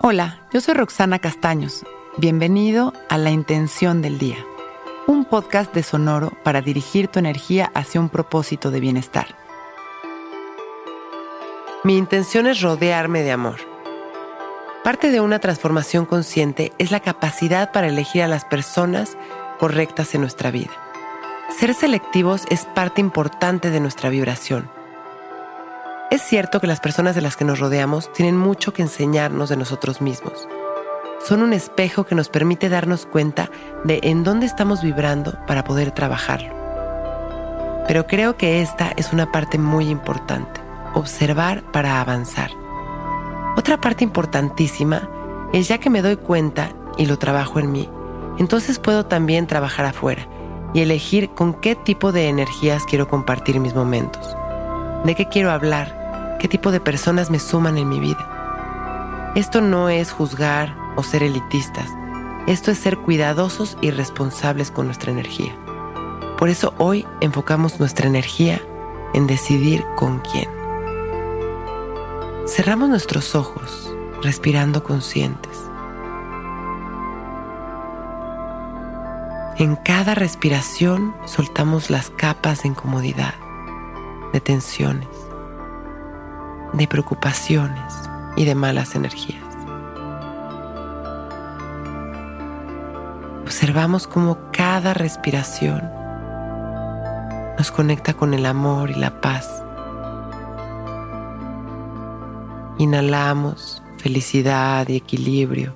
Hola, yo soy Roxana Castaños. Bienvenido a La Intención del Día, un podcast de Sonoro para dirigir tu energía hacia un propósito de bienestar. Mi intención es rodearme de amor. Parte de una transformación consciente es la capacidad para elegir a las personas correctas en nuestra vida. Ser selectivos es parte importante de nuestra vibración es cierto que las personas de las que nos rodeamos tienen mucho que enseñarnos de nosotros mismos. Son un espejo que nos permite darnos cuenta de en dónde estamos vibrando para poder trabajarlo. Pero creo que esta es una parte muy importante, observar para avanzar. Otra parte importantísima es ya que me doy cuenta y lo trabajo en mí, entonces puedo también trabajar afuera y elegir con qué tipo de energías quiero compartir mis momentos de qué quiero hablar, qué tipo de personas me suman en mi vida. Esto no es juzgar o ser elitistas, esto es ser cuidadosos y responsables con nuestra energía. Por eso hoy enfocamos nuestra energía en decidir con quién. Cerramos nuestros ojos, respirando conscientes. En cada respiración soltamos las capas de incomodidad de tensiones, de preocupaciones y de malas energías. Observamos cómo cada respiración nos conecta con el amor y la paz. Inhalamos felicidad y equilibrio.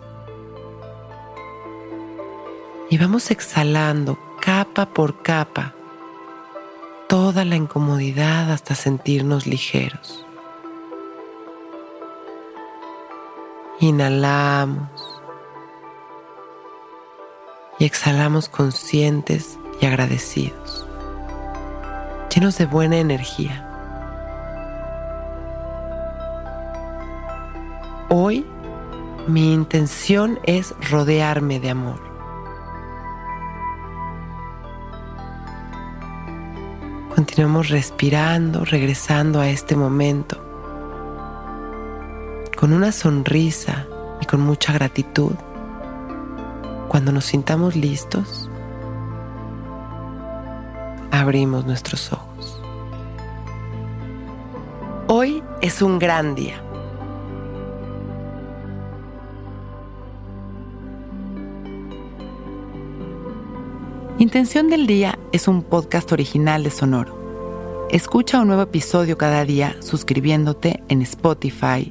Y vamos exhalando capa por capa toda la incomodidad hasta sentirnos ligeros. Inhalamos y exhalamos conscientes y agradecidos, llenos de buena energía. Hoy mi intención es rodearme de amor. Continuamos respirando, regresando a este momento, con una sonrisa y con mucha gratitud. Cuando nos sintamos listos, abrimos nuestros ojos. Hoy es un gran día. Intención del Día es un podcast original de Sonoro. Escucha un nuevo episodio cada día suscribiéndote en Spotify,